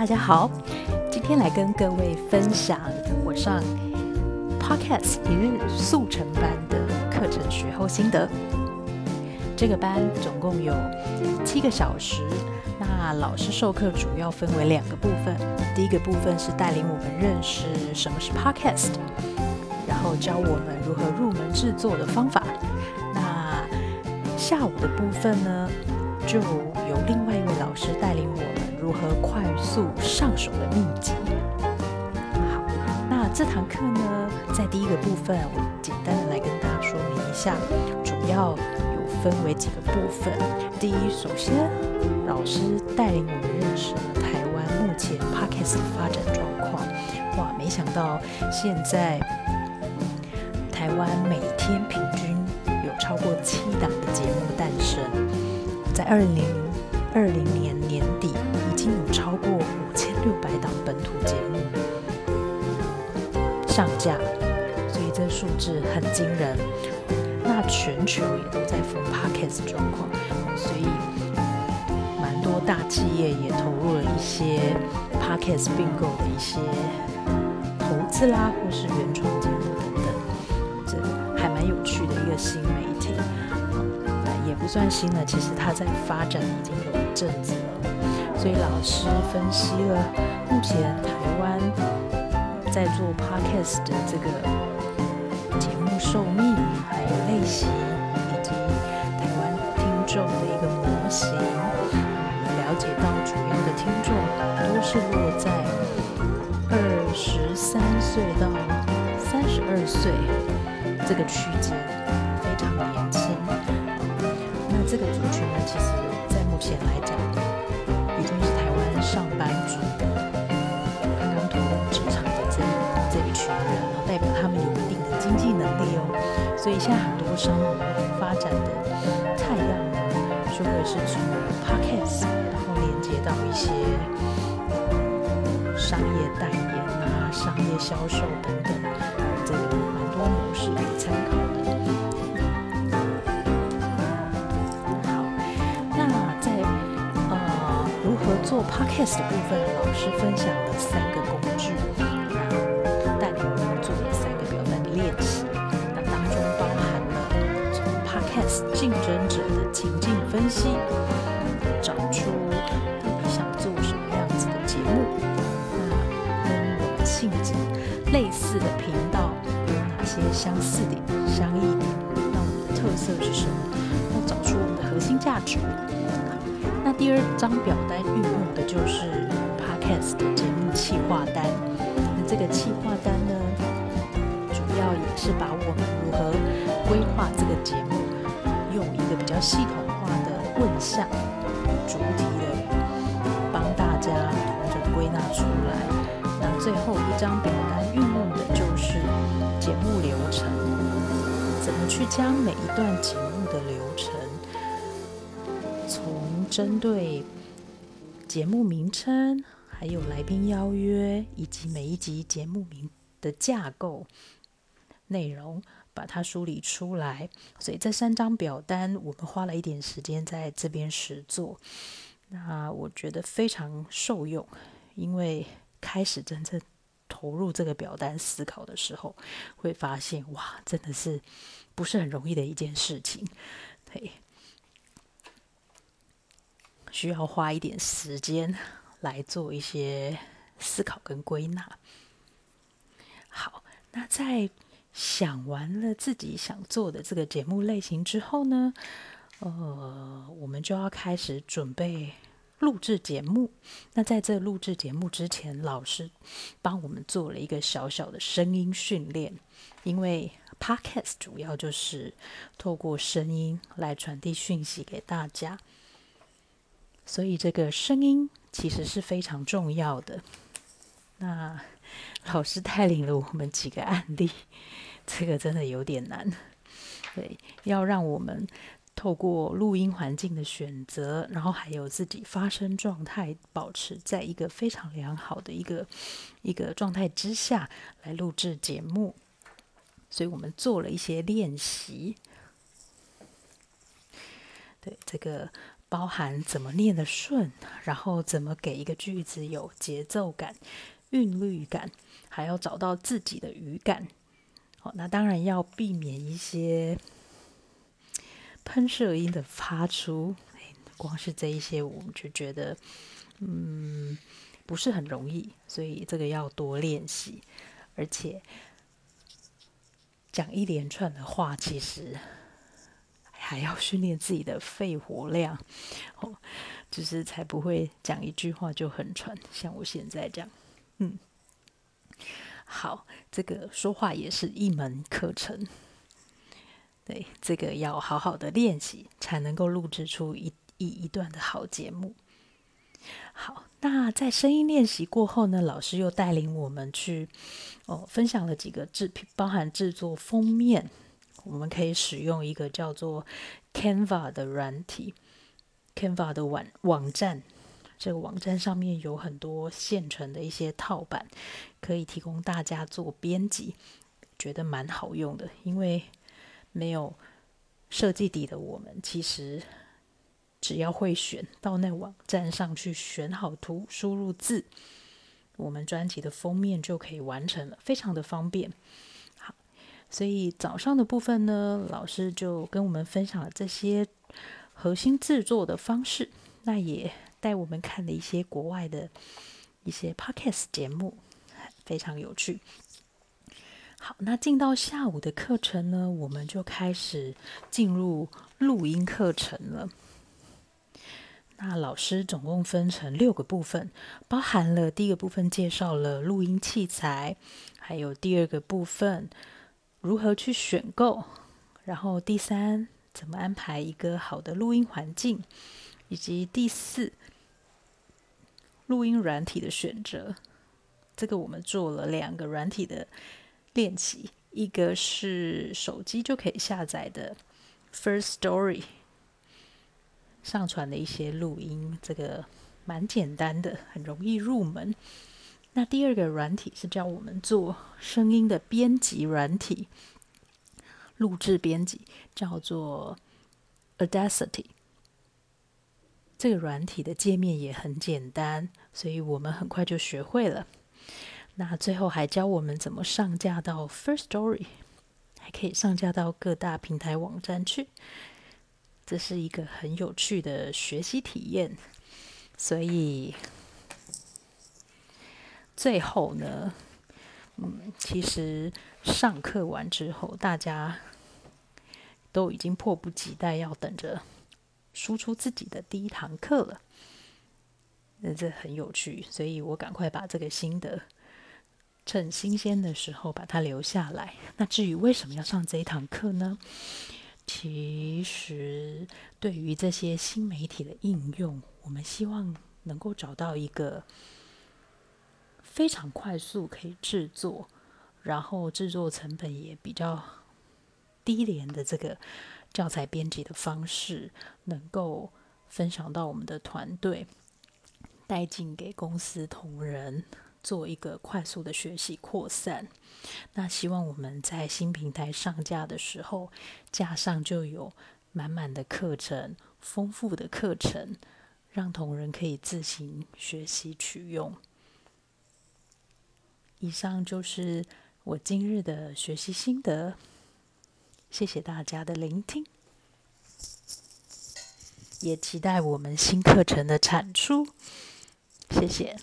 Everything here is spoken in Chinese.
大家好，今天来跟各位分享我上 Podcast 一日速成班的课程学后心得。这个班总共有七个小时，那老师授课主要分为两个部分，第一个部分是带领我们认识什么是 Podcast，然后教我们如何入门制作的方法。那下午的部分呢，就由另外一位。快速上手的秘籍？好，那这堂课呢，在第一个部分，我简单的来跟大家说明一下，主要有分为几个部分。第一，首先老师带领我们认识了台湾目前 Podcast 的发展状况。哇，没想到现在台湾每天平均有超过七档的节目诞生，在二零二零年上架，所以这数字很惊人。那全球也都在封 Podcast 状况，所以蛮多大企业也投入了一些 Podcast 并购的一些投资啦，或是原创节目等等，这还蛮有趣的一个新媒体。也不算新了，其实它在发展已经有一阵子了。所以老师分析了目前台湾在做 podcast 的这个节目寿命，还有类型，以及台湾听众的一个模型。我了解到主要的听众都是落在二十三岁到三十二岁这个区间，所以现在很多商务发展的菜样呢，就会是从 podcast，然后连接到一些商业代言啊、商业销售等等，这个蛮多模式可以参考的。好，那在呃如何。做 podcast 的部分，老师分享了三个工具，竞争者的情境分析，找出到底想做什么样子的节目，那跟我们性质类似的频道有哪些相似点、相异点？那我们的特色是什么？要找出我们的核心价值。那第二张表单运用的就是 Podcast 的节目？企划单。那这个企划单呢，主要也是把我们如何规划这个节目，比较系统化的问项主题的帮大家同着归纳出来。那最后一张表单运用的就是节目流程，怎么去将每一段节目的流程。从针对节目名称，还有来宾邀约，以及每一集节目名的架构内容，把它梳理出来。所以这三张表单，我们花了一点时间在这边实做。那我觉得非常受用，因为开始真正投入这个表单思考的时候，会发现哇，真的是不是很容易的一件事情。对。需要花一点时间来做一些思考跟归纳。好，那在想完了自己想做的这个节目类型之后呢，呃，我们就要开始准备录制节目。那在这录制节目之前，老师帮我们做了一个小小的声音训练，因为 Podcast 主要就是透过声音来传递讯息给大家。所以这个声音其实是非常重要的。那老师带领了我们几个案例，这个真的有点难。对，要让我们透过录音环境的选择，然后还有自己发声状态，保持在一个非常良好的一个一个状态之下来录制节目。所以我们做了一些练习。对这个。包含怎么念的顺，然后怎么给一个句子有节奏感、韵律感，还要找到自己的语感。好，那当然要避免一些喷射音的发出。光是这一些，我们就觉得，嗯，不是很容易，所以这个要多练习，而且讲一连串的话，其实还要训练自己的肺活量，哦，就是才不会讲一句话就很喘，像我现在这样，嗯，好，这个说话也是一门课程，对，这个要好好的练习，才能够录制出一。一一段的好节目，好，那在声音练习过后呢，老师又带领我们去哦，分享了几个制品，包含制作封面，我们可以使用一个叫做 Canva 的软体，Canva 的网网站，这个网站上面有很多现成的一些套版，可以提供大家做编辑，觉得蛮好用的，因为没有设计底的我们，其实。只要会选，到那网站上去选好图，输入字，我们专辑的封面就可以完成了，非常的方便。好，所以早上的部分呢，老师就跟我们分享了这些核心制作的方式，那也带我们看了一些国外的一些 podcast 节目，非常有趣。好，那进到下午的课程呢，我们就开始进入录音课程了。那老师总共分成六个部分，包含了第一个部分介绍了录音器材，还有第二个部分如何去选购，然后第三怎么安排一个好的录音环境，以及第四录音软体的选择。这个我们做了两个软体的练习，一个是手机就可以下载的 First Story。上传的一些录音，这个蛮简单的，很容易入门。那第二个软体是教我们做声音的编辑软体，录制编辑叫做 Audacity。这个软体的界面也很简单，所以我们很快就学会了。那最后还教我们怎么上架到 First Story，还可以上架到各大平台网站去。这是一个很有趣的学习体验，所以最后呢，嗯，其实上课完之后，大家都已经迫不及待要等着输出自己的第一堂课了。那这很有趣，所以我赶快把这个心得趁新鲜的时候把它留下来。那至于为什么要上这一堂课呢？其实，对于这些新媒体的应用，我们希望能够找到一个非常快速可以制作，然后制作成本也比较低廉的这个教材编辑的方式，能够分享到我们的团队，带进给公司同仁。做一个快速的学习扩散，那希望我们在新平台上架的时候，架上就有满满的课程、丰富的课程，让同仁可以自行学习取用。以上就是我今日的学习心得，谢谢大家的聆听，也期待我们新课程的产出，谢谢。